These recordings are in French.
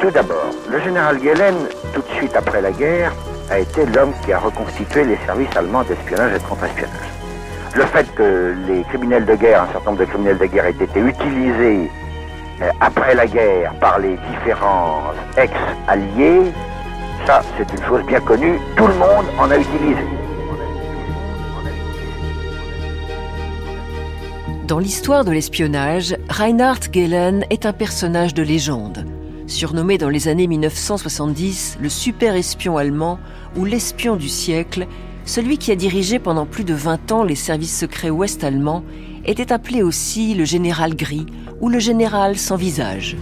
Tout d'abord, le général Gehlen, tout de suite après la guerre, a été l'homme qui a reconstitué les services allemands d'espionnage et de contre-espionnage. Le fait que les criminels de guerre, un certain nombre de criminels de guerre aient été utilisés euh, après la guerre par les différents ex-alliés, ça c'est une chose bien connue, tout le monde en a utilisé. Dans l'histoire de l'espionnage, Reinhard Gehlen est un personnage de légende. Surnommé dans les années 1970 le super espion allemand ou l'espion du siècle, celui qui a dirigé pendant plus de 20 ans les services secrets ouest-allemands était appelé aussi le général gris ou le général sans visage.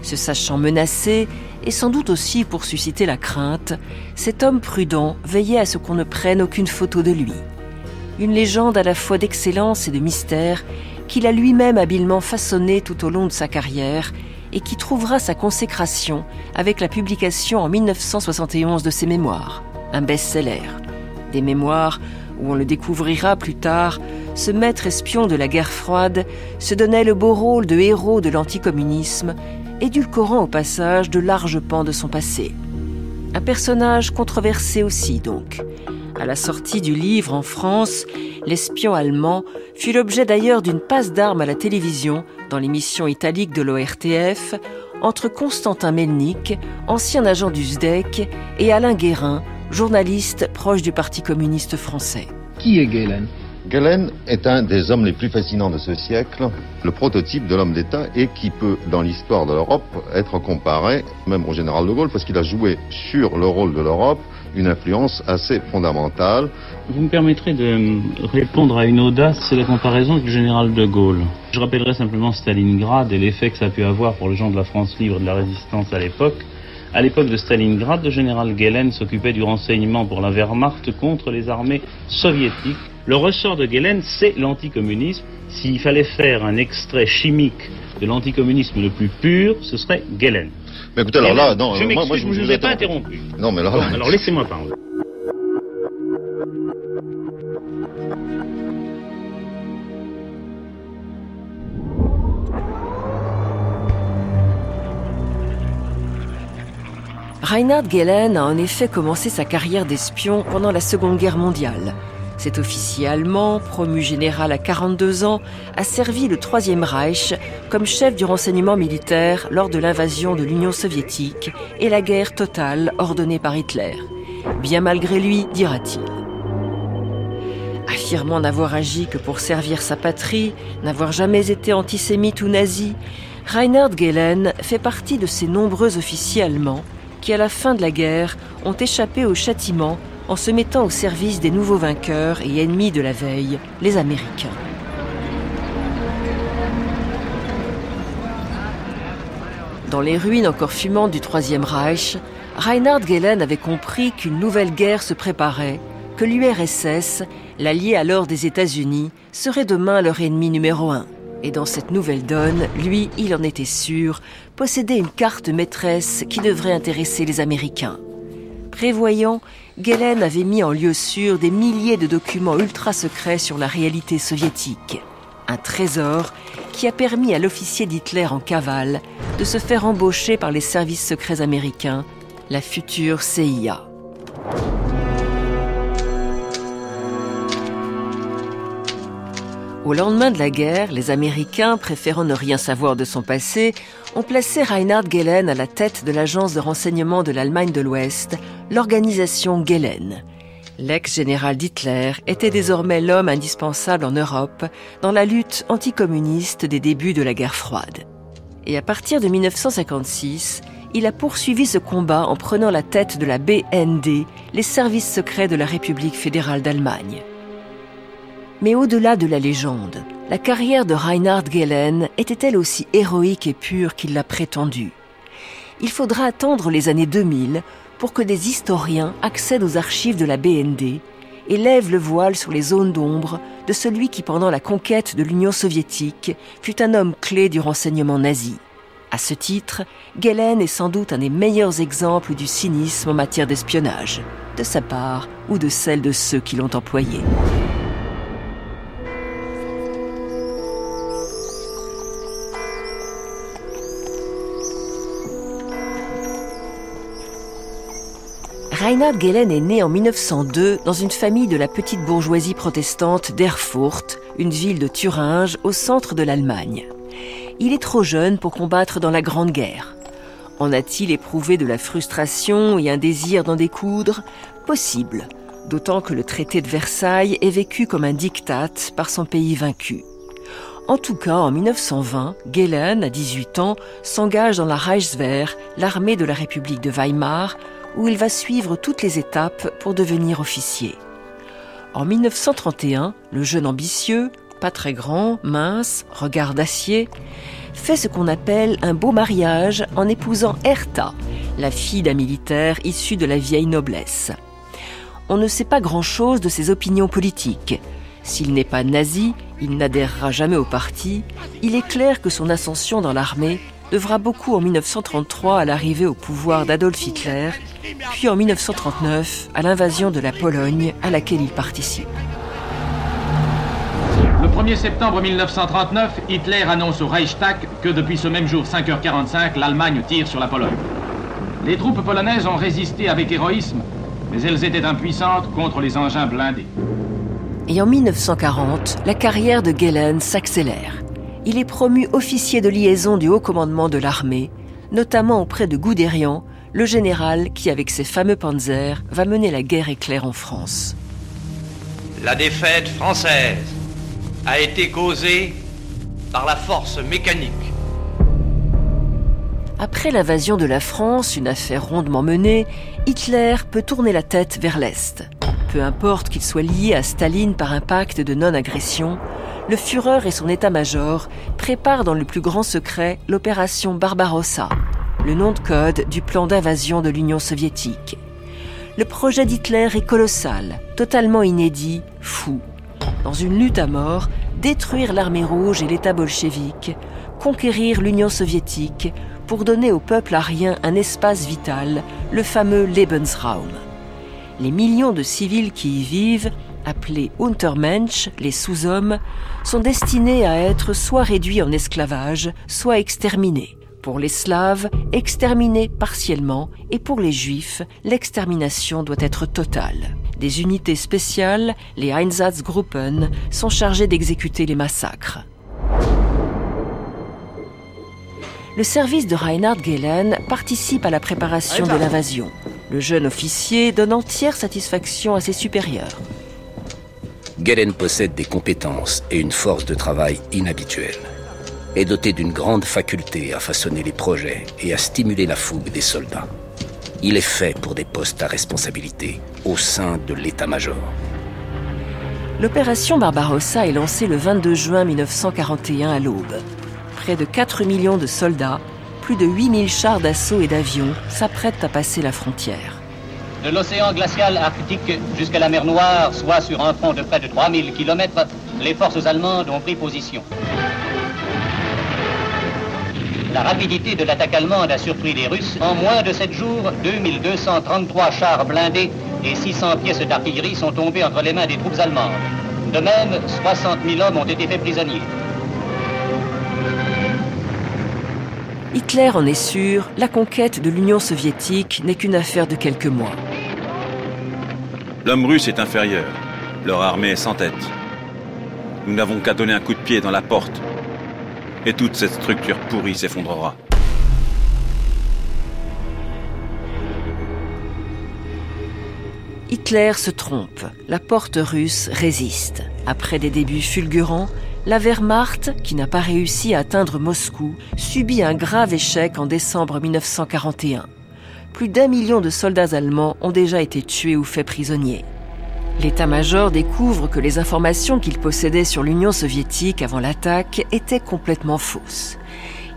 Se sachant menacé, et sans doute aussi pour susciter la crainte, cet homme prudent veillait à ce qu'on ne prenne aucune photo de lui. Une légende à la fois d'excellence et de mystère qu'il a lui-même habilement façonnée tout au long de sa carrière et qui trouvera sa consécration avec la publication en 1971 de ses mémoires, un best-seller. Des mémoires où on le découvrira plus tard, ce maître espion de la guerre froide se donnait le beau rôle de héros de l'anticommunisme, édulcorant au passage de larges pans de son passé. Un personnage controversé aussi donc. À la sortie du livre en France, l'espion allemand fut l'objet d'ailleurs d'une passe d'armes à la télévision dans l'émission italique de l'ORTF entre Constantin Melnik, ancien agent du SDEC, et Alain Guérin, journaliste proche du Parti communiste français. Qui est Galen Galen est un des hommes les plus fascinants de ce siècle, le prototype de l'homme d'État et qui peut, dans l'histoire de l'Europe, être comparé même au général de Gaulle parce qu'il a joué sur le rôle de l'Europe une influence assez fondamentale. Vous me permettrez de répondre à une audace, c'est la comparaison avec le général de Gaulle. Je rappellerai simplement Stalingrad et l'effet que ça a pu avoir pour les gens de la France libre et de la résistance à l'époque. À l'époque de Stalingrad, le général Gehlen s'occupait du renseignement pour la Wehrmacht contre les armées soviétiques. Le ressort de Gehlen, c'est l'anticommunisme. S'il fallait faire un extrait chimique de l'anticommunisme le plus pur, ce serait Gehlen. Mais écoutez, alors là, non, je moi, moi, je ne vous ai pas interrompu. Non, mais là, Bon, alors laissez-moi parler. Reinhard Gehlen a en effet commencé sa carrière d'espion pendant la Seconde Guerre mondiale. Cet officier allemand, promu général à 42 ans, a servi le Troisième Reich comme chef du renseignement militaire lors de l'invasion de l'Union soviétique et la guerre totale ordonnée par Hitler. Bien malgré lui, dira-t-il. Affirmant n'avoir agi que pour servir sa patrie, n'avoir jamais été antisémite ou nazi, Reinhard Gehlen fait partie de ces nombreux officiers allemands qui, à la fin de la guerre, ont échappé au châtiment en se mettant au service des nouveaux vainqueurs et ennemis de la veille, les Américains. Dans les ruines encore fumantes du Troisième Reich, Reinhard Gehlen avait compris qu'une nouvelle guerre se préparait, que l'URSS, l'allié alors des États-Unis, serait demain leur ennemi numéro un. Et dans cette nouvelle donne, lui, il en était sûr, possédait une carte maîtresse qui devrait intéresser les Américains. Prévoyant, Gehlen avait mis en lieu sûr des milliers de documents ultra secrets sur la réalité soviétique. Un trésor qui a permis à l'officier d'Hitler en cavale de se faire embaucher par les services secrets américains, la future CIA. Au lendemain de la guerre, les Américains, préférant ne rien savoir de son passé, ont placé Reinhard Gehlen à la tête de l'agence de renseignement de l'Allemagne de l'Ouest, l'organisation Gehlen. L'ex-général d'Hitler était désormais l'homme indispensable en Europe dans la lutte anticommuniste des débuts de la guerre froide. Et à partir de 1956, il a poursuivi ce combat en prenant la tête de la BND, les services secrets de la République fédérale d'Allemagne. Mais au-delà de la légende, la carrière de Reinhard Gehlen était-elle aussi héroïque et pure qu'il l'a prétendu Il faudra attendre les années 2000 pour que des historiens accèdent aux archives de la BND et lèvent le voile sur les zones d'ombre de celui qui, pendant la conquête de l'Union soviétique, fut un homme clé du renseignement nazi. À ce titre, Gehlen est sans doute un des meilleurs exemples du cynisme en matière d'espionnage, de sa part ou de celle de ceux qui l'ont employé. Reinhard Gehlen est né en 1902 dans une famille de la petite bourgeoisie protestante d'Erfurt, une ville de Thuringe au centre de l'Allemagne. Il est trop jeune pour combattre dans la Grande Guerre. En a-t-il éprouvé de la frustration et un désir d'en découdre? Possible, d'autant que le traité de Versailles est vécu comme un diktat par son pays vaincu. En tout cas, en 1920, Gehlen, à 18 ans, s'engage dans la Reichswehr, l'armée de la République de Weimar, où il va suivre toutes les étapes pour devenir officier. En 1931, le jeune ambitieux, pas très grand, mince, regard d'acier, fait ce qu'on appelle un beau mariage en épousant Hertha, la fille d'un militaire issu de la vieille noblesse. On ne sait pas grand-chose de ses opinions politiques. S'il n'est pas nazi, il n'adhérera jamais au parti. Il est clair que son ascension dans l'armée devra beaucoup en 1933 à l'arrivée au pouvoir d'Adolf Hitler, puis en 1939 à l'invasion de la Pologne à laquelle il participe. Le 1er septembre 1939, Hitler annonce au Reichstag que depuis ce même jour 5h45, l'Allemagne tire sur la Pologne. Les troupes polonaises ont résisté avec héroïsme, mais elles étaient impuissantes contre les engins blindés. Et en 1940, la carrière de Gehlen s'accélère il est promu officier de liaison du haut commandement de l'armée, notamment auprès de Guderian, le général qui, avec ses fameux panzers, va mener la guerre éclair en France. La défaite française a été causée par la force mécanique. Après l'invasion de la France, une affaire rondement menée, Hitler peut tourner la tête vers l'Est. Peu importe qu'il soit lié à Staline par un pacte de non-agression, le Führer et son état-major préparent dans le plus grand secret l'opération Barbarossa, le nom de code du plan d'invasion de l'Union soviétique. Le projet d'Hitler est colossal, totalement inédit, fou. Dans une lutte à mort, détruire l'armée rouge et l'État bolchevique, conquérir l'Union soviétique pour donner au peuple arien un espace vital, le fameux Lebensraum. Les millions de civils qui y vivent appelés Untermensch, les sous-hommes, sont destinés à être soit réduits en esclavage, soit exterminés. Pour les Slaves, exterminés partiellement, et pour les Juifs, l'extermination doit être totale. Des unités spéciales, les Einsatzgruppen, sont chargées d'exécuter les massacres. Le service de Reinhard Gehlen participe à la préparation de l'invasion. Le jeune officier donne entière satisfaction à ses supérieurs. Galen possède des compétences et une force de travail inhabituelles. Est doté d'une grande faculté à façonner les projets et à stimuler la fougue des soldats. Il est fait pour des postes à responsabilité au sein de l'état-major. L'opération Barbarossa est lancée le 22 juin 1941 à l'aube. Près de 4 millions de soldats, plus de 8000 chars d'assaut et d'avions s'apprêtent à passer la frontière de l'océan glacial arctique jusqu'à la mer Noire, soit sur un front de près de 3000 km, les forces allemandes ont pris position. La rapidité de l'attaque allemande a surpris les Russes. En moins de 7 jours, 2233 chars blindés et 600 pièces d'artillerie sont tombées entre les mains des troupes allemandes. De même, 60 000 hommes ont été faits prisonniers. Hitler en est sûr, la conquête de l'Union soviétique n'est qu'une affaire de quelques mois. L'homme russe est inférieur. Leur armée est sans tête. Nous n'avons qu'à donner un coup de pied dans la porte. Et toute cette structure pourrie s'effondrera. Hitler se trompe. La porte russe résiste. Après des débuts fulgurants, la Wehrmacht, qui n'a pas réussi à atteindre Moscou, subit un grave échec en décembre 1941. Plus d'un million de soldats allemands ont déjà été tués ou faits prisonniers. L'état-major découvre que les informations qu'il possédait sur l'Union soviétique avant l'attaque étaient complètement fausses.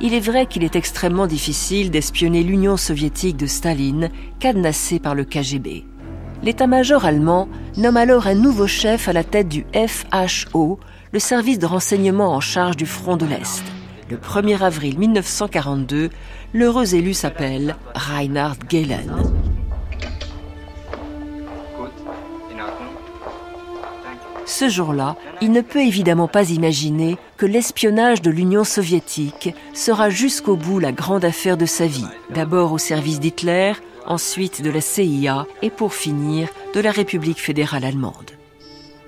Il est vrai qu'il est extrêmement difficile d'espionner l'Union soviétique de Staline, cadenassée par le KGB. L'état-major allemand nomme alors un nouveau chef à la tête du FHO, le service de renseignement en charge du front de l'Est. Le 1er avril 1942, l'heureux élu s'appelle Reinhard Gehlen. Ce jour-là, il ne peut évidemment pas imaginer que l'espionnage de l'Union soviétique sera jusqu'au bout la grande affaire de sa vie. D'abord au service d'Hitler, ensuite de la CIA et pour finir de la République fédérale allemande.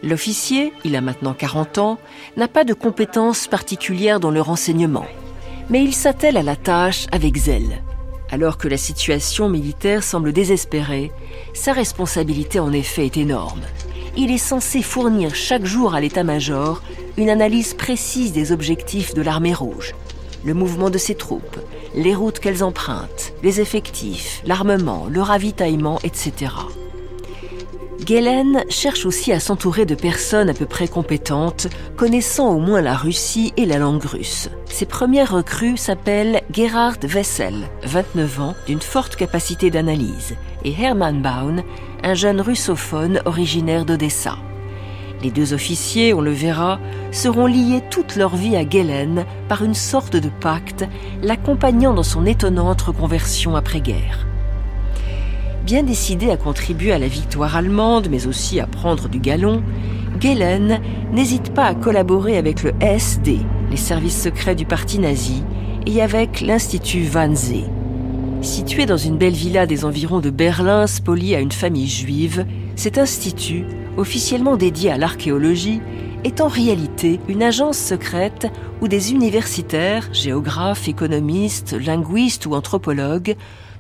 L'officier, il a maintenant 40 ans, n'a pas de compétences particulières dans le renseignement, mais il s'attelle à la tâche avec zèle. Alors que la situation militaire semble désespérée, sa responsabilité en effet est énorme. Il est censé fournir chaque jour à l'état-major une analyse précise des objectifs de l'armée rouge, le mouvement de ses troupes, les routes qu'elles empruntent, les effectifs, l'armement, le ravitaillement, etc. Gelen cherche aussi à s'entourer de personnes à peu près compétentes, connaissant au moins la Russie et la langue russe. Ses premières recrues s'appellent Gerhard Wessel, 29 ans, d'une forte capacité d'analyse, et Hermann Baun, un jeune russophone originaire d'Odessa. Les deux officiers, on le verra, seront liés toute leur vie à Gelen par une sorte de pacte, l'accompagnant dans son étonnante reconversion après-guerre. Bien décidé à contribuer à la victoire allemande, mais aussi à prendre du galon, Gelen n'hésite pas à collaborer avec le SD, les services secrets du parti nazi, et avec l'Institut Wannsee. Situé dans une belle villa des environs de Berlin, spoliée à une famille juive, cet institut, officiellement dédié à l'archéologie, est en réalité une agence secrète où des universitaires, géographes, économistes, linguistes ou anthropologues,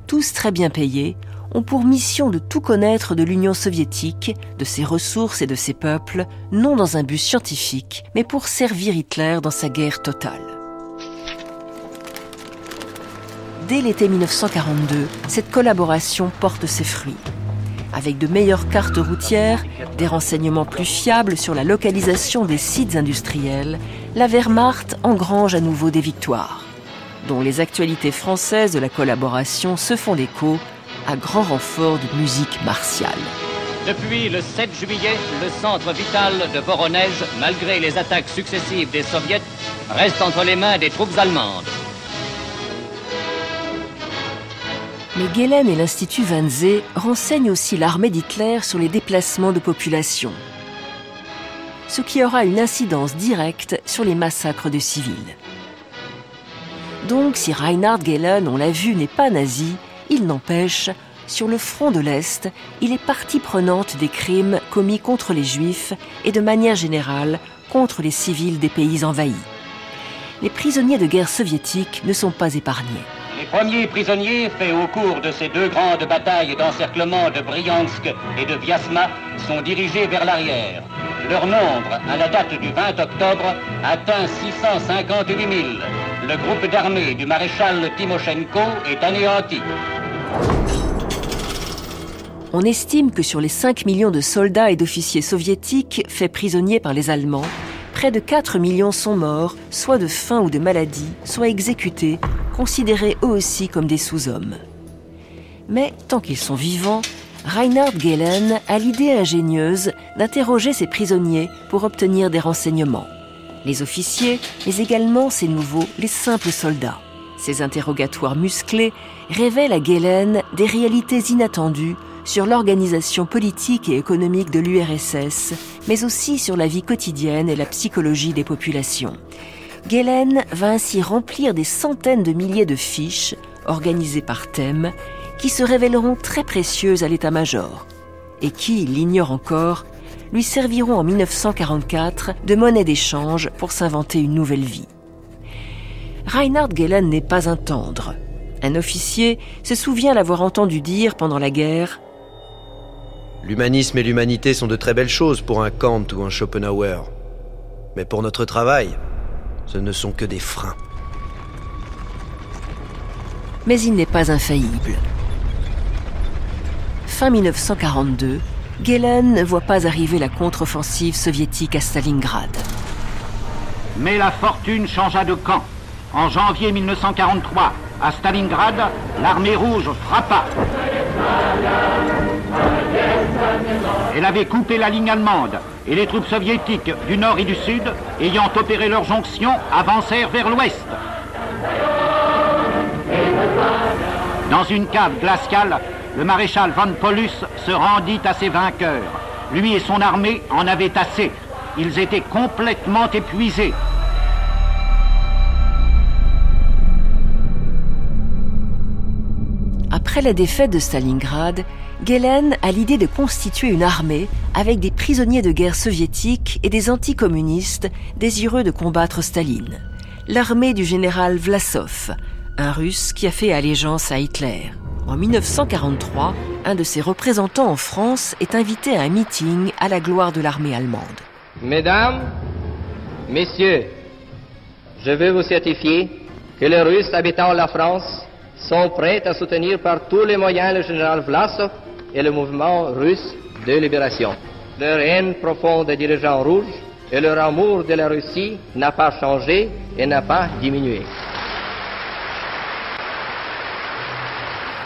tous très bien payés, ont pour mission de tout connaître de l'Union soviétique, de ses ressources et de ses peuples, non dans un but scientifique, mais pour servir Hitler dans sa guerre totale. Dès l'été 1942, cette collaboration porte ses fruits. Avec de meilleures cartes routières, des renseignements plus fiables sur la localisation des sites industriels, la Wehrmacht engrange à nouveau des victoires, dont les actualités françaises de la collaboration se font l'écho à grand renfort de musique martiale. Depuis le 7 juillet, le centre vital de Voronezh, malgré les attaques successives des soviets, reste entre les mains des troupes allemandes. Mais Gelen et l'Institut Wannsee renseignent aussi l'armée d'Hitler sur les déplacements de population, ce qui aura une incidence directe sur les massacres de civils. Donc, si Reinhard Gelen, on l'a vu, n'est pas nazi, il n'empêche, sur le front de l'Est, il est partie prenante des crimes commis contre les Juifs et de manière générale contre les civils des pays envahis. Les prisonniers de guerre soviétiques ne sont pas épargnés. Les premiers prisonniers faits au cours de ces deux grandes batailles d'encerclement de Bryansk et de Vyazma sont dirigés vers l'arrière. Leur nombre, à la date du 20 octobre, atteint 658 000. Le groupe d'armée du maréchal Timoshenko est anéanti. On estime que sur les 5 millions de soldats et d'officiers soviétiques faits prisonniers par les Allemands, près de 4 millions sont morts, soit de faim ou de maladie, soit exécutés, considérés eux aussi comme des sous-hommes. Mais tant qu'ils sont vivants, Reinhard Gehlen a l'idée ingénieuse d'interroger ces prisonniers pour obtenir des renseignements. Les officiers, mais également ces nouveaux, les simples soldats. Ces interrogatoires musclés révèlent à Gehlen des réalités inattendues sur l'organisation politique et économique de l'URSS, mais aussi sur la vie quotidienne et la psychologie des populations. Gehlen va ainsi remplir des centaines de milliers de fiches, organisées par thème, qui se révéleront très précieuses à l'état-major, et qui, l'ignore encore, lui serviront en 1944 de monnaie d'échange pour s'inventer une nouvelle vie. Reinhard Gehlen n'est pas un tendre. Un officier se souvient l'avoir entendu dire pendant la guerre L'humanisme et l'humanité sont de très belles choses pour un Kant ou un Schopenhauer. Mais pour notre travail, ce ne sont que des freins. Mais il n'est pas infaillible. Fin 1942, Gehlen ne voit pas arriver la contre-offensive soviétique à Stalingrad. Mais la fortune changea de camp. En janvier 1943, à Stalingrad, l'armée rouge frappa. Elle avait coupé la ligne allemande et les troupes soviétiques du nord et du sud, ayant opéré leur jonction, avancèrent vers l'ouest. Dans une cave glaciale, le maréchal von Paulus se rendit à ses vainqueurs. Lui et son armée en avaient assez. Ils étaient complètement épuisés. Après Après la défaite de Stalingrad, Gelen a l'idée de constituer une armée avec des prisonniers de guerre soviétiques et des anticommunistes désireux de combattre Staline. L'armée du général Vlasov, un russe qui a fait allégeance à Hitler. En 1943, un de ses représentants en France est invité à un meeting à la gloire de l'armée allemande. Mesdames, Messieurs, je veux vous certifier que les Russes habitant la France sont prêts à soutenir par tous les moyens le général Vlasov et le mouvement russe de libération. Leur haine profonde des dirigeants rouges et leur amour de la Russie n'a pas changé et n'a pas diminué.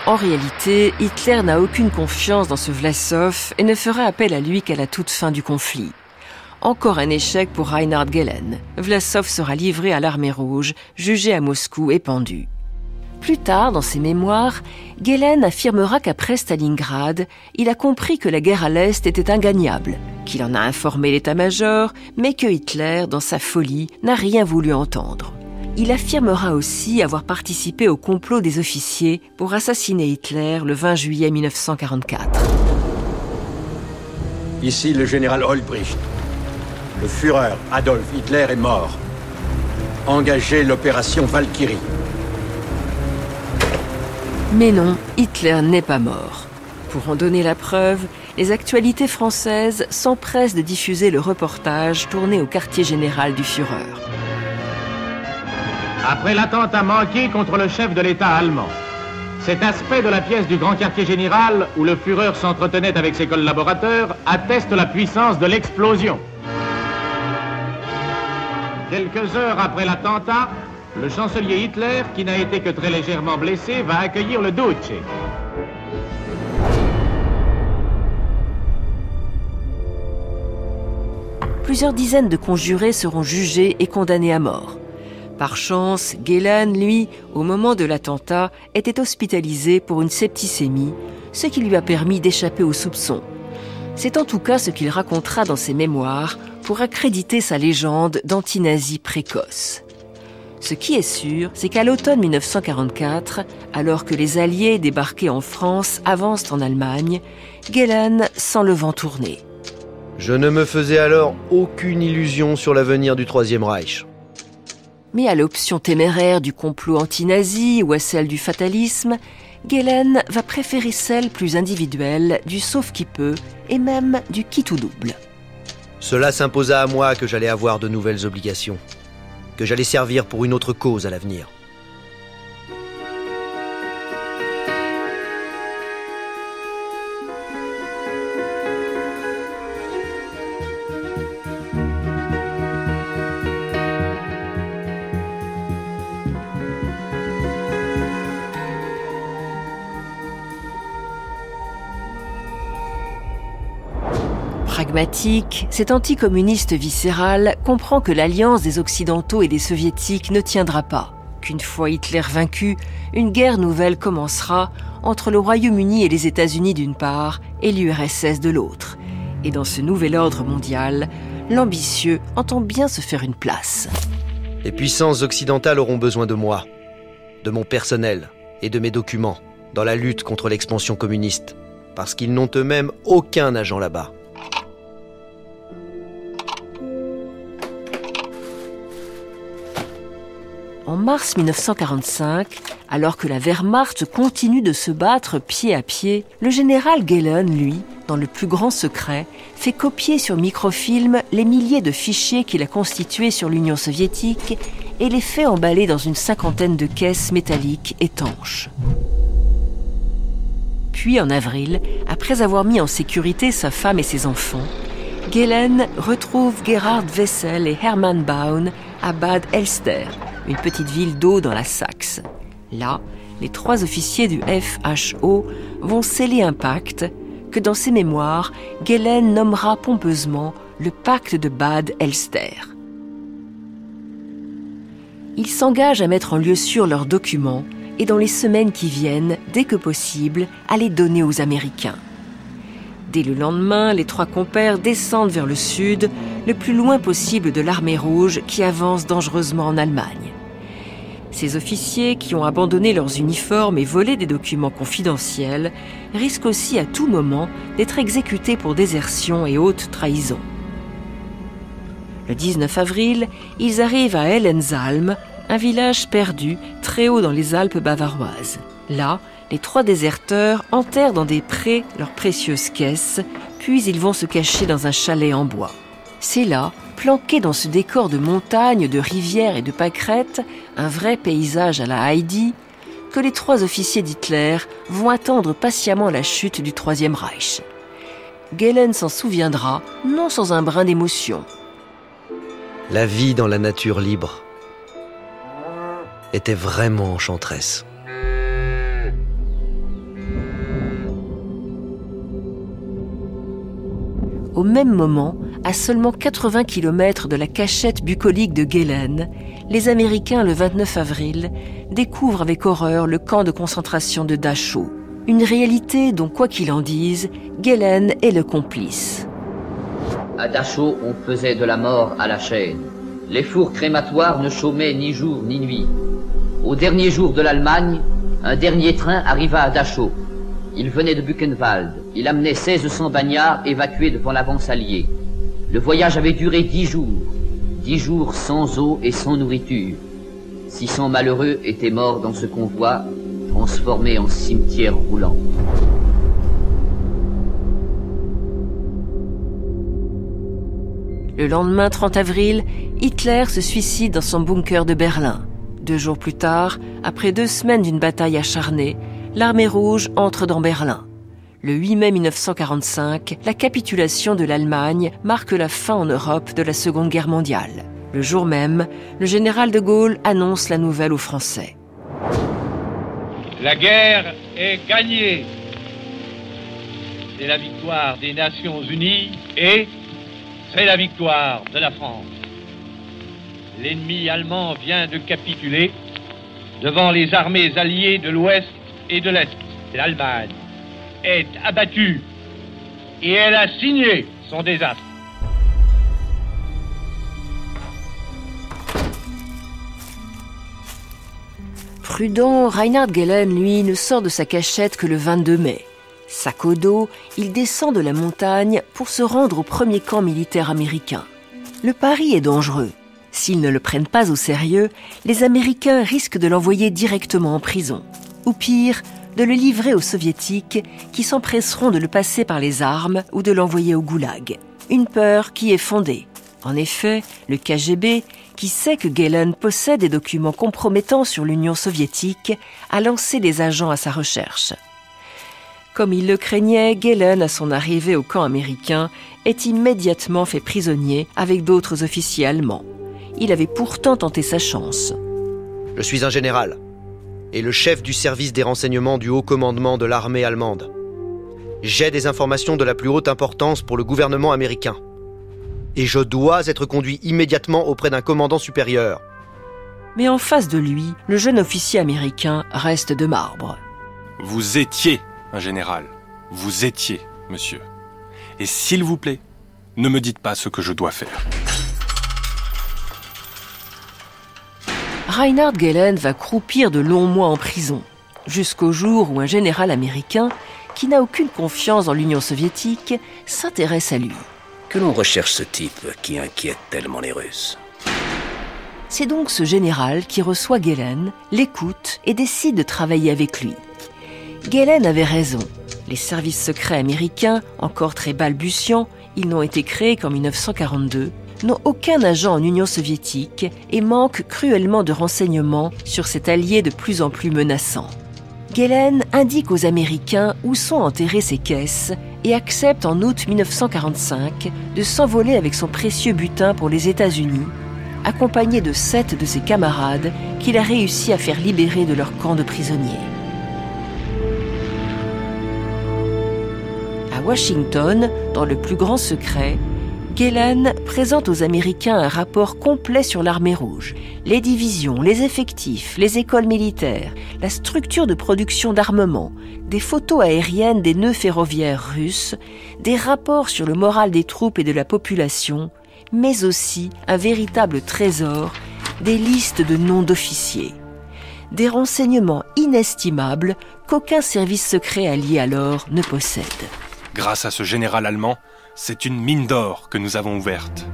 En réalité, Hitler n'a aucune confiance dans ce Vlasov et ne fera appel à lui qu'à la toute fin du conflit. Encore un échec pour Reinhard Gehlen. Vlasov sera livré à l'armée rouge, jugé à Moscou et pendu. Plus tard, dans ses mémoires, Gehlen affirmera qu'après Stalingrad, il a compris que la guerre à l'Est était ingagnable, qu'il en a informé l'état-major, mais que Hitler, dans sa folie, n'a rien voulu entendre. Il affirmera aussi avoir participé au complot des officiers pour assassiner Hitler le 20 juillet 1944. Ici le général Olbricht. Le Führer Adolf Hitler est mort. Engagez l'opération Valkyrie. Mais non, Hitler n'est pas mort. Pour en donner la preuve, les actualités françaises s'empressent de diffuser le reportage tourné au quartier général du Führer. Après l'attentat manqué contre le chef de l'État allemand, cet aspect de la pièce du grand quartier général, où le Führer s'entretenait avec ses collaborateurs, atteste la puissance de l'explosion. Quelques heures après l'attentat, le chancelier Hitler, qui n'a été que très légèrement blessé, va accueillir le Duce. Plusieurs dizaines de conjurés seront jugés et condamnés à mort. Par chance, Gehlen, lui, au moment de l'attentat, était hospitalisé pour une septicémie, ce qui lui a permis d'échapper aux soupçons. C'est en tout cas ce qu'il racontera dans ses mémoires pour accréditer sa légende d'antinazie précoce. Ce qui est sûr, c'est qu'à l'automne 1944, alors que les Alliés débarqués en France avancent en Allemagne, Gehlen sent le vent tourner. Je ne me faisais alors aucune illusion sur l'avenir du Troisième Reich. Mais à l'option téméraire du complot anti-nazi ou à celle du fatalisme, Gehlen va préférer celle plus individuelle du sauf qui peut et même du qui tout double. Cela s'imposa à moi que j'allais avoir de nouvelles obligations, que j'allais servir pour une autre cause à l'avenir. Pragmatique, cet anticommuniste viscéral comprend que l'alliance des Occidentaux et des Soviétiques ne tiendra pas, qu'une fois Hitler vaincu, une guerre nouvelle commencera entre le Royaume-Uni et les États-Unis d'une part et l'URSS de l'autre. Et dans ce nouvel ordre mondial, l'ambitieux entend bien se faire une place. Les puissances occidentales auront besoin de moi, de mon personnel et de mes documents dans la lutte contre l'expansion communiste, parce qu'ils n'ont eux-mêmes aucun agent là-bas. En mars 1945, alors que la Wehrmacht continue de se battre pied à pied, le général Gehlen, lui, dans le plus grand secret, fait copier sur microfilm les milliers de fichiers qu'il a constitués sur l'Union soviétique et les fait emballer dans une cinquantaine de caisses métalliques étanches. Puis en avril, après avoir mis en sécurité sa femme et ses enfants, Gehlen retrouve Gerhard Wessel et Hermann Baun à Bad Elster, une petite ville d'eau dans la Saxe. Là, les trois officiers du FHO vont sceller un pacte que dans ses mémoires, Gehlen nommera pompeusement le pacte de Bad Elster. Ils s'engagent à mettre en lieu sûr leurs documents et dans les semaines qui viennent, dès que possible, à les donner aux Américains. Dès le lendemain, les trois compères descendent vers le sud, le plus loin possible de l'armée rouge qui avance dangereusement en Allemagne. Ces officiers, qui ont abandonné leurs uniformes et volé des documents confidentiels, risquent aussi à tout moment d'être exécutés pour désertion et haute trahison. Le 19 avril, ils arrivent à Ellenzalm, un village perdu très haut dans les Alpes bavaroises. Là, les trois déserteurs enterrent dans des prés leurs précieuses caisses, puis ils vont se cacher dans un chalet en bois. C'est là, planqué dans ce décor de montagnes, de rivières et de pâquerettes, un vrai paysage à la Heidi, que les trois officiers d'Hitler vont attendre patiemment la chute du Troisième Reich. Gelen s'en souviendra, non sans un brin d'émotion. La vie dans la nature libre était vraiment enchanteresse. Au même moment, à seulement 80 km de la cachette bucolique de Gelen, les Américains, le 29 avril, découvrent avec horreur le camp de concentration de Dachau. Une réalité dont, quoi qu'il en dise, Gelen est le complice. À Dachau, on faisait de la mort à la chaîne. Les fours crématoires ne chômaient ni jour ni nuit. Au dernier jour de l'Allemagne, un dernier train arriva à Dachau. Il venait de Buchenwald. Il amenait 1600 bagnards évacués devant l'avance alliée. Le voyage avait duré dix jours. Dix jours sans eau et sans nourriture. 600 malheureux étaient morts dans ce convoi, transformé en cimetière roulant. Le lendemain 30 avril, Hitler se suicide dans son bunker de Berlin. Deux jours plus tard, après deux semaines d'une bataille acharnée, l'armée rouge entre dans Berlin. Le 8 mai 1945, la capitulation de l'Allemagne marque la fin en Europe de la Seconde Guerre mondiale. Le jour même, le général de Gaulle annonce la nouvelle aux Français. La guerre est gagnée. C'est la victoire des Nations Unies et c'est la victoire de la France. L'ennemi allemand vient de capituler devant les armées alliées de l'Ouest et de l'Est. L'Allemagne est abattue et elle a signé son désastre. Prudent, Reinhard Gellen, lui, ne sort de sa cachette que le 22 mai. Sac au dos, il descend de la montagne pour se rendre au premier camp militaire américain. Le pari est dangereux. S'ils ne le prennent pas au sérieux, les Américains risquent de l'envoyer directement en prison. Ou pire, de le livrer aux soviétiques qui s'empresseront de le passer par les armes ou de l'envoyer au goulag. Une peur qui est fondée. En effet, le KGB, qui sait que Gelen possède des documents compromettants sur l'Union soviétique, a lancé des agents à sa recherche. Comme il le craignait, Gelen, à son arrivée au camp américain, est immédiatement fait prisonnier avec d'autres officiers allemands. Il avait pourtant tenté sa chance. Je suis un général et le chef du service des renseignements du haut commandement de l'armée allemande. J'ai des informations de la plus haute importance pour le gouvernement américain. Et je dois être conduit immédiatement auprès d'un commandant supérieur. Mais en face de lui, le jeune officier américain reste de marbre. Vous étiez un général. Vous étiez, monsieur. Et s'il vous plaît, ne me dites pas ce que je dois faire. Reinhard Gellen va croupir de longs mois en prison, jusqu'au jour où un général américain, qui n'a aucune confiance dans l'Union soviétique, s'intéresse à lui. Que l'on recherche ce type qui inquiète tellement les Russes. C'est donc ce général qui reçoit Gellen, l'écoute et décide de travailler avec lui. Gellen avait raison. Les services secrets américains, encore très balbutiants, ils n'ont été créés qu'en 1942, n'ont aucun agent en Union soviétique et manquent cruellement de renseignements sur cet allié de plus en plus menaçant. Gelen indique aux Américains où sont enterrées ses caisses et accepte en août 1945 de s'envoler avec son précieux butin pour les États-Unis, accompagné de sept de ses camarades qu'il a réussi à faire libérer de leur camp de prisonniers. À Washington, dans le plus grand secret, Gelen présente aux Américains un rapport complet sur l'armée rouge, les divisions, les effectifs, les écoles militaires, la structure de production d'armement, des photos aériennes des nœuds ferroviaires russes, des rapports sur le moral des troupes et de la population, mais aussi un véritable trésor, des listes de noms d'officiers. des renseignements inestimables qu'aucun service secret allié alors ne possède. Grâce à ce général allemand, c'est une mine d'or que nous avons ouverte.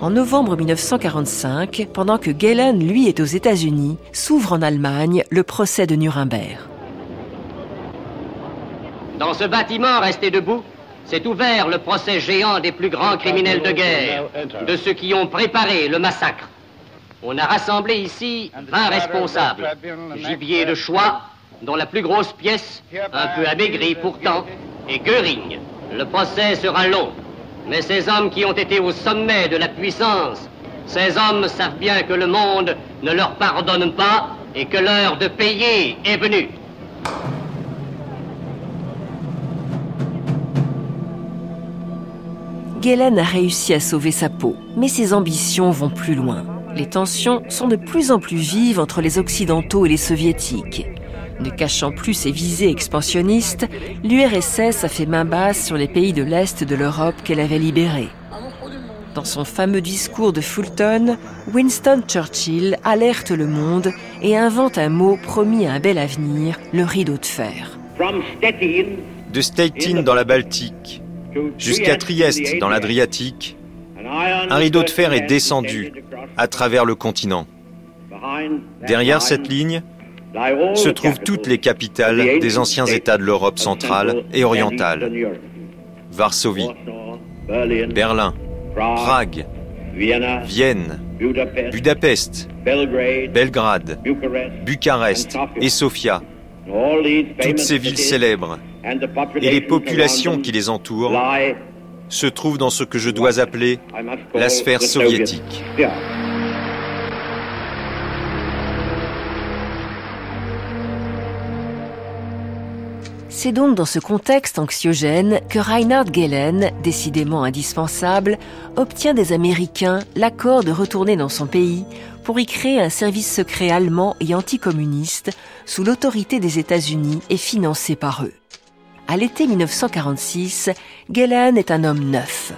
En novembre 1945, pendant que Gehlen, lui, est aux États-Unis, s'ouvre en Allemagne le procès de Nuremberg. Dans ce bâtiment resté debout, s'est ouvert le procès géant des plus grands criminels de guerre, de ceux qui ont préparé le massacre. On a rassemblé ici 20 responsables, gibier de choix, dont la plus grosse pièce, un peu amaigrie pourtant, est Göring. Le procès sera long, mais ces hommes qui ont été au sommet de la puissance, ces hommes savent bien que le monde ne leur pardonne pas et que l'heure de payer est venue. Gehlen a réussi à sauver sa peau, mais ses ambitions vont plus loin. Les tensions sont de plus en plus vives entre les Occidentaux et les Soviétiques. Ne cachant plus ses visées expansionnistes, l'URSS a fait main basse sur les pays de l'Est de l'Europe qu'elle avait libérés. Dans son fameux discours de Fulton, Winston Churchill alerte le monde et invente un mot promis à un bel avenir, le rideau de fer. De Stettin dans la Baltique jusqu'à Trieste dans l'Adriatique, un rideau de fer est descendu à travers le continent. Derrière cette ligne, se trouvent toutes les capitales des anciens États de l'Europe centrale et orientale. Varsovie, Berlin, Prague, Vienne, Budapest, Belgrade, Bucarest et Sofia. Toutes ces villes célèbres et les populations qui les entourent se trouvent dans ce que je dois appeler la sphère soviétique. C'est donc dans ce contexte anxiogène que Reinhard Gehlen, décidément indispensable, obtient des Américains l'accord de retourner dans son pays pour y créer un service secret allemand et anticommuniste sous l'autorité des États-Unis et financé par eux. À l'été 1946, Gehlen est un homme neuf.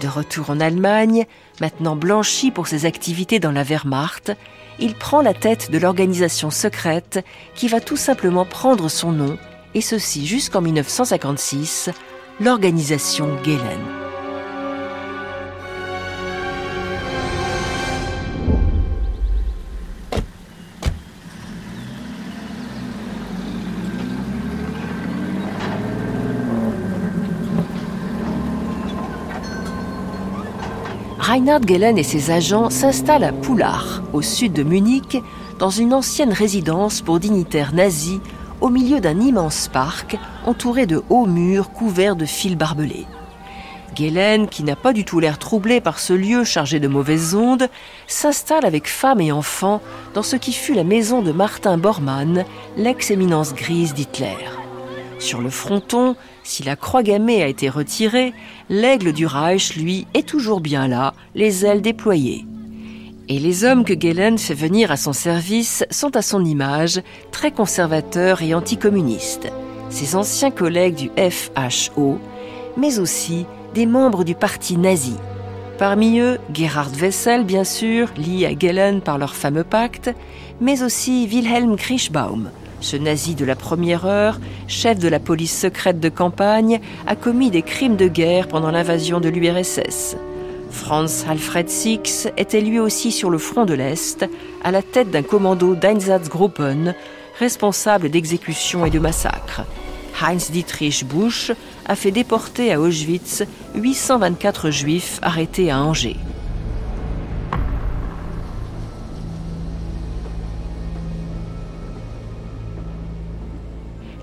De retour en Allemagne, maintenant blanchi pour ses activités dans la Wehrmacht, il prend la tête de l'organisation secrète qui va tout simplement prendre son nom et ceci jusqu'en 1956, l'organisation Gehlen. Reinhard Gehlen et ses agents s'installent à Poulach, au sud de Munich, dans une ancienne résidence pour dignitaires nazis au milieu d'un immense parc entouré de hauts murs couverts de fils barbelés. Galen, qui n'a pas du tout l'air troublé par ce lieu chargé de mauvaises ondes, s'installe avec femme et enfants dans ce qui fut la maison de Martin Bormann, l'ex-éminence grise d'Hitler. Sur le fronton, si la croix gammée a été retirée, l'aigle du Reich, lui, est toujours bien là, les ailes déployées. Et les hommes que Gehlen fait venir à son service sont à son image, très conservateurs et anticommunistes. Ses anciens collègues du FHO, mais aussi des membres du parti nazi. Parmi eux, Gerhard Wessel, bien sûr, lié à Gehlen par leur fameux pacte, mais aussi Wilhelm Krischbaum, ce nazi de la première heure, chef de la police secrète de campagne, a commis des crimes de guerre pendant l'invasion de l'URSS. Franz Alfred Six était lui aussi sur le front de l'Est, à la tête d'un commando d'Einsatzgruppen, responsable d'exécutions et de massacres. Heinz Dietrich Busch a fait déporter à Auschwitz 824 juifs arrêtés à Angers.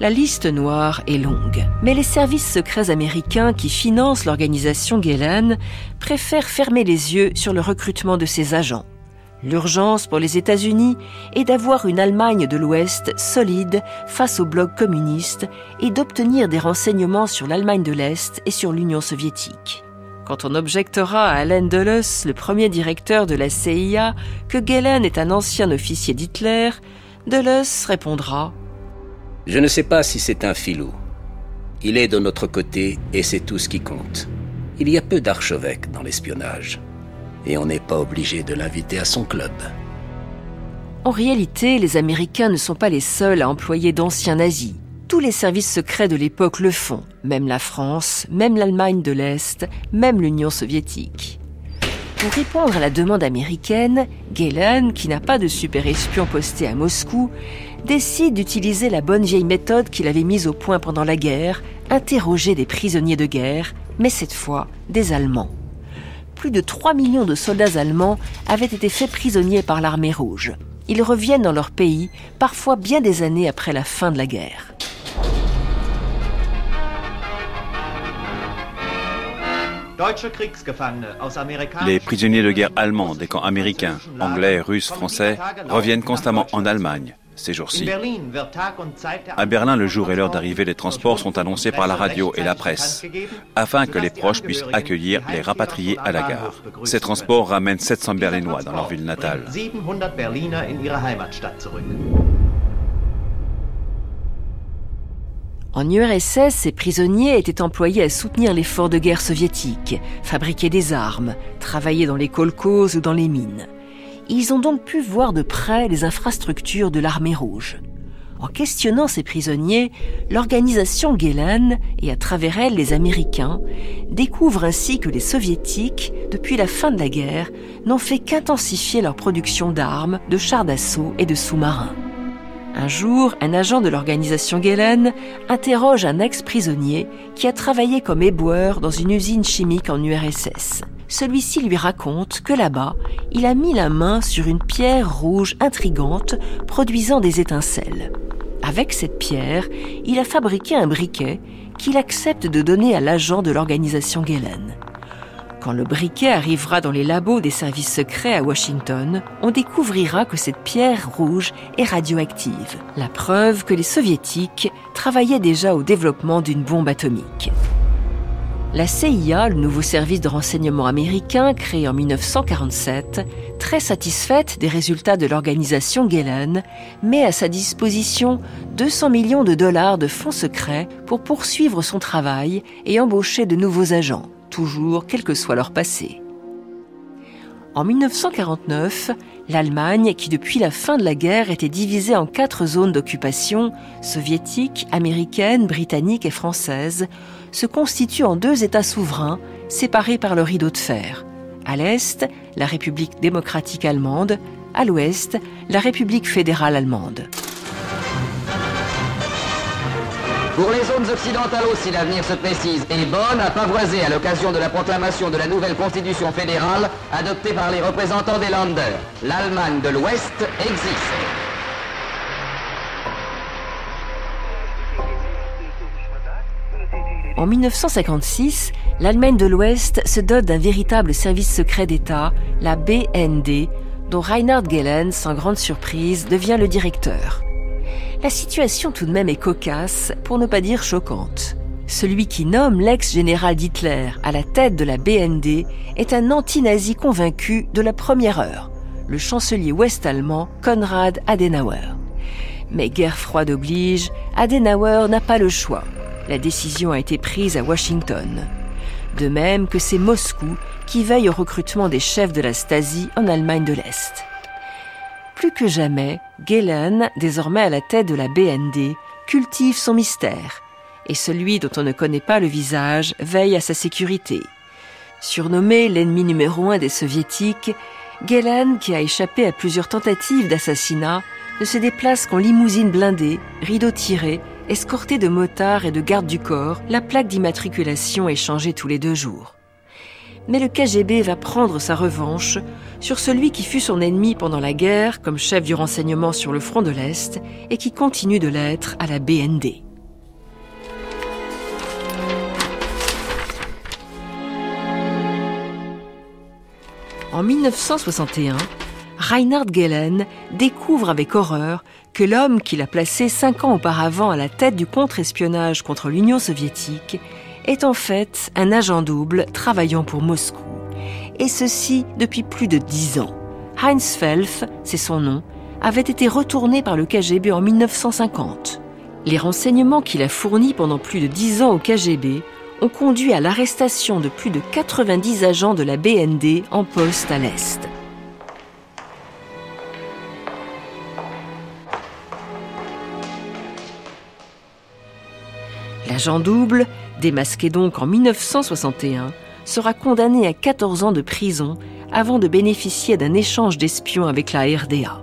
La liste noire est longue, mais les services secrets américains qui financent l'organisation Gehlen préfèrent fermer les yeux sur le recrutement de ses agents. L'urgence pour les États-Unis est d'avoir une Allemagne de l'Ouest solide face au bloc communiste et d'obtenir des renseignements sur l'Allemagne de l'Est et sur l'Union soviétique. Quand on objectera à Allen Dulles, le premier directeur de la CIA, que Gehlen est un ancien officier d'Hitler, Dulles répondra je ne sais pas si c'est un filou. Il est de notre côté et c'est tout ce qui compte. Il y a peu d'archevêques dans l'espionnage, et on n'est pas obligé de l'inviter à son club. En réalité, les Américains ne sont pas les seuls à employer d'anciens nazis. Tous les services secrets de l'époque le font, même la France, même l'Allemagne de l'Est, même l'Union soviétique. Pour répondre à la demande américaine, Gehlen, qui n'a pas de super espion posté à Moscou, décide d'utiliser la bonne vieille méthode qu'il avait mise au point pendant la guerre, interroger des prisonniers de guerre, mais cette fois des Allemands. Plus de 3 millions de soldats allemands avaient été faits prisonniers par l'armée rouge. Ils reviennent dans leur pays, parfois bien des années après la fin de la guerre. Les prisonniers de guerre allemands des camps américains, anglais, russes, français reviennent constamment en Allemagne ces jours-ci. À Berlin, le jour et l'heure d'arrivée des transports sont annoncés par la radio et la presse, afin que les proches puissent accueillir les rapatriés à la gare. Ces transports ramènent 700 Berlinois dans leur ville natale. En URSS, ces prisonniers étaient employés à soutenir l'effort de guerre soviétique, fabriquer des armes, travailler dans les kolkhozes ou dans les mines. Ils ont donc pu voir de près les infrastructures de l'armée rouge. En questionnant ces prisonniers, l'organisation Gehlen, et à travers elle les Américains, découvrent ainsi que les Soviétiques, depuis la fin de la guerre, n'ont fait qu'intensifier leur production d'armes, de chars d'assaut et de sous-marins. Un jour, un agent de l'organisation Gehlen interroge un ex-prisonnier qui a travaillé comme éboueur dans une usine chimique en URSS. Celui-ci lui raconte que là-bas, il a mis la main sur une pierre rouge intrigante produisant des étincelles. Avec cette pierre, il a fabriqué un briquet qu'il accepte de donner à l'agent de l'organisation Gehlen. Quand le briquet arrivera dans les labos des services secrets à Washington, on découvrira que cette pierre rouge est radioactive, la preuve que les soviétiques travaillaient déjà au développement d'une bombe atomique. La CIA, le nouveau service de renseignement américain créé en 1947, très satisfaite des résultats de l'organisation Gehlen, met à sa disposition 200 millions de dollars de fonds secrets pour poursuivre son travail et embaucher de nouveaux agents toujours quel que soit leur passé. En 1949, l'Allemagne, qui depuis la fin de la guerre était divisée en quatre zones d'occupation, soviétique, américaine, britannique et française, se constitue en deux États souverains, séparés par le rideau de fer. À l'Est, la République démocratique allemande, à l'Ouest, la République fédérale allemande. Pour les zones occidentales aussi, l'avenir se précise et Bonn a pavoisé à l'occasion de la proclamation de la nouvelle constitution fédérale adoptée par les représentants des Länder. L'Allemagne de l'Ouest existe. En 1956, l'Allemagne de l'Ouest se dote d'un véritable service secret d'État, la BND, dont Reinhard Gehlen, sans grande surprise, devient le directeur. La situation tout de même est cocasse, pour ne pas dire choquante. Celui qui nomme l'ex-général d'Hitler à la tête de la BND est un anti-nazi convaincu de la première heure, le chancelier ouest-allemand Konrad Adenauer. Mais guerre froide oblige, Adenauer n'a pas le choix. La décision a été prise à Washington. De même que c'est Moscou qui veille au recrutement des chefs de la Stasi en Allemagne de l'Est plus que jamais, Gehlen, désormais à la tête de la BND, cultive son mystère, et celui dont on ne connaît pas le visage veille à sa sécurité. Surnommé l'ennemi numéro un des soviétiques, Gehlen, qui a échappé à plusieurs tentatives d'assassinat, ne se déplace qu'en limousine blindée, rideau tiré, escorté de motards et de gardes du corps, la plaque d'immatriculation est changée tous les deux jours mais le KGB va prendre sa revanche sur celui qui fut son ennemi pendant la guerre comme chef du renseignement sur le front de l'Est et qui continue de l'être à la BND. En 1961, Reinhard Gehlen découvre avec horreur que l'homme qu'il a placé cinq ans auparavant à la tête du contre-espionnage contre l'Union soviétique est en fait un agent double travaillant pour Moscou. Et ceci depuis plus de dix ans. Heinz Felf, c'est son nom, avait été retourné par le KGB en 1950. Les renseignements qu'il a fournis pendant plus de dix ans au KGB ont conduit à l'arrestation de plus de 90 agents de la BND en poste à l'Est. L'agent double, démasqué donc en 1961, sera condamné à 14 ans de prison avant de bénéficier d'un échange d'espions avec la RDA.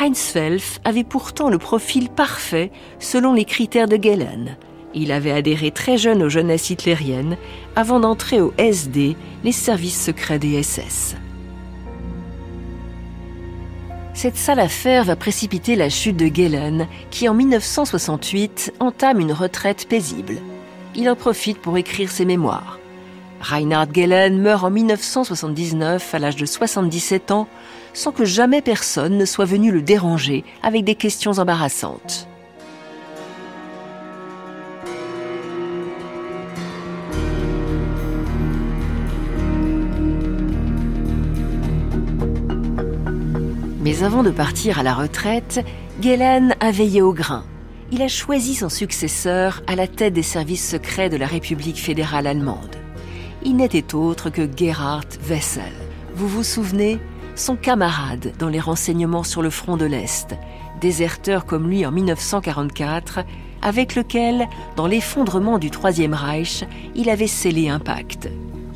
Heinz Felf avait pourtant le profil parfait selon les critères de Gellen. Il avait adhéré très jeune aux jeunesses hitlériennes avant d'entrer au SD, les services secrets des SS. Cette sale affaire va précipiter la chute de Gellen, qui en 1968 entame une retraite paisible. Il en profite pour écrire ses mémoires. Reinhard Gellen meurt en 1979 à l'âge de 77 ans sans que jamais personne ne soit venu le déranger avec des questions embarrassantes. Mais avant de partir à la retraite, Gellen a veillé au grain. Il a choisi son successeur à la tête des services secrets de la République fédérale allemande il n'était autre que Gerhard Wessel. Vous vous souvenez? Son camarade dans les renseignements sur le front de l'Est, déserteur comme lui en 1944, avec lequel, dans l'effondrement du Troisième Reich, il avait scellé un pacte.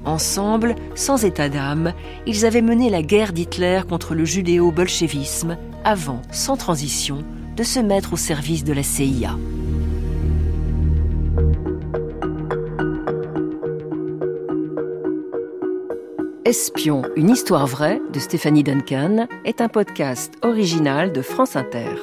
Ensemble, sans état d'âme, ils avaient mené la guerre d'Hitler contre le judéo-bolchevisme avant, sans transition, de se mettre au service de la CIA. Espion, une histoire vraie de Stéphanie Duncan est un podcast original de France Inter.